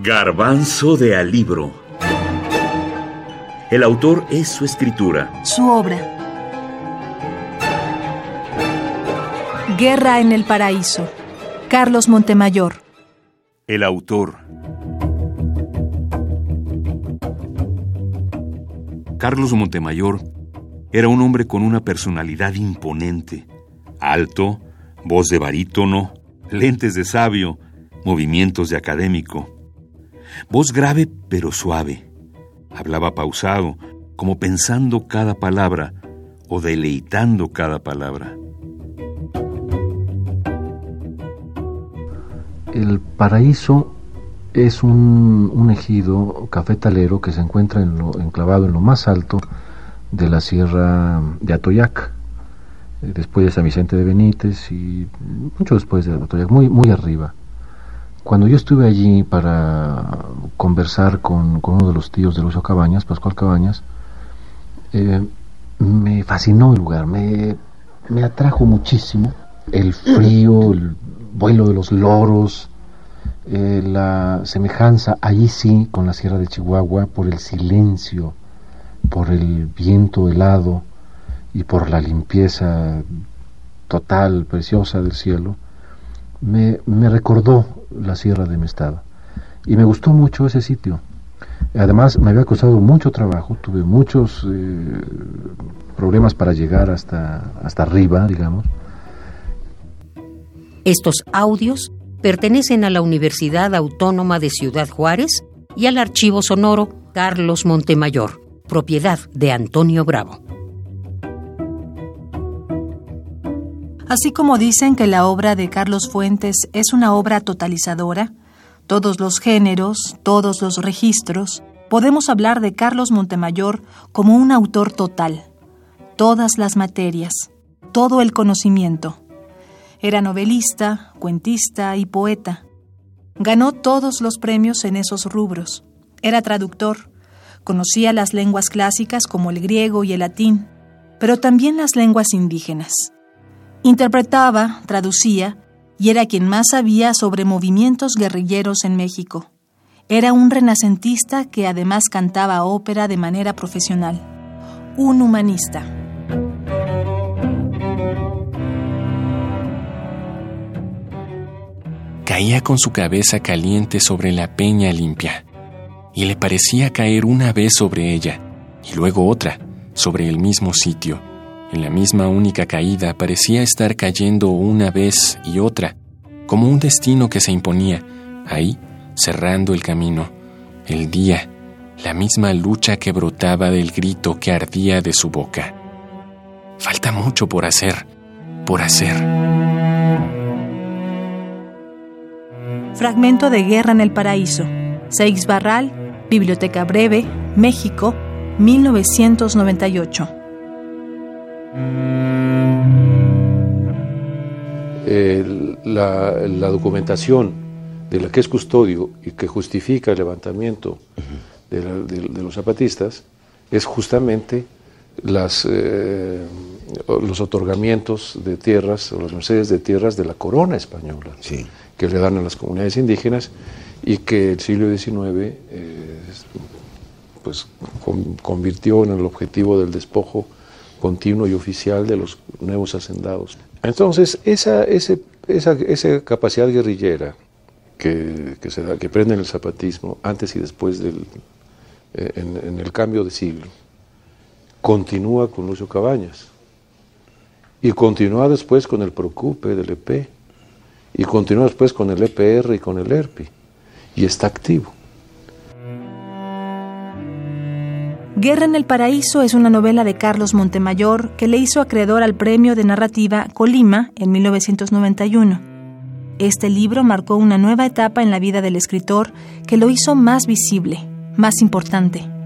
Garbanzo de Alibro. El autor es su escritura. Su obra. Guerra en el Paraíso. Carlos Montemayor. El autor. Carlos Montemayor era un hombre con una personalidad imponente, alto, voz de barítono, lentes de sabio, movimientos de académico. Voz grave pero suave. Hablaba pausado, como pensando cada palabra o deleitando cada palabra. El paraíso es un, ejido cafetalero que se encuentra en lo, enclavado en lo más alto de la sierra de Atoyac, eh, después de San Vicente de Benítez y mucho después de Atoyac, muy, muy arriba. Cuando yo estuve allí para conversar con, uno de los tíos de Lucio Cabañas, Pascual Cabañas, eh, me fascinó el lugar, me, me atrajo muchísimo el frío, el vuelo de los loros, eh, la semejanza, allí sí, con la Sierra de Chihuahua, por el silencio, por el viento helado y por la limpieza total, preciosa del cielo, me, me recordó la Sierra de Mestado. Y me gustó mucho ese sitio. Además, me había costado mucho trabajo, tuve muchos eh, problemas para llegar hasta, hasta arriba, digamos. Estos audios pertenecen a la Universidad Autónoma de Ciudad Juárez y al Archivo Sonoro Carlos Montemayor, propiedad de Antonio Bravo. Así como dicen que la obra de Carlos Fuentes es una obra totalizadora, todos los géneros, todos los registros, podemos hablar de Carlos Montemayor como un autor total, todas las materias, todo el conocimiento. Era novelista, cuentista y poeta. Ganó todos los premios en esos rubros. Era traductor. Conocía las lenguas clásicas como el griego y el latín, pero también las lenguas indígenas. Interpretaba, traducía, y era quien más sabía sobre movimientos guerrilleros en México. Era un renacentista que además cantaba ópera de manera profesional. Un humanista. Caía con su cabeza caliente sobre la peña limpia, y le parecía caer una vez sobre ella, y luego otra, sobre el mismo sitio en la misma única caída parecía estar cayendo una vez y otra, como un destino que se imponía, ahí, cerrando el camino, el día, la misma lucha que brotaba del grito que ardía de su boca. Falta mucho por hacer, por hacer. Fragmento de Guerra en el Paraíso. Seix Barral, Biblioteca Breve, México, 1998. La, documentación de la que es custodio y que justifica el levantamiento de, los zapatistas es justamente las, eh, los otorgamientos de tierras o las mercedes de tierras de la corona española que le dan a las comunidades indígenas y que el siglo XIX eh, pues, convirtió en el objetivo del despojo continuo y oficial de los nuevos hacendados. Entonces, esa, esa, capacidad guerrillera que, se da, que prende en el zapatismo antes y después del, eh, en, el cambio de siglo, continúa con Lucio Cabañas y continúa después con el Procupe del EP y continúa después con el EPR y con el ERPI y está activo. Guerra en el Paraíso es una novela de Carlos Montemayor que le hizo acreedor al premio de narrativa Colima en 1991. Este libro marcó una nueva etapa en la vida del escritor que lo hizo más visible, más importante.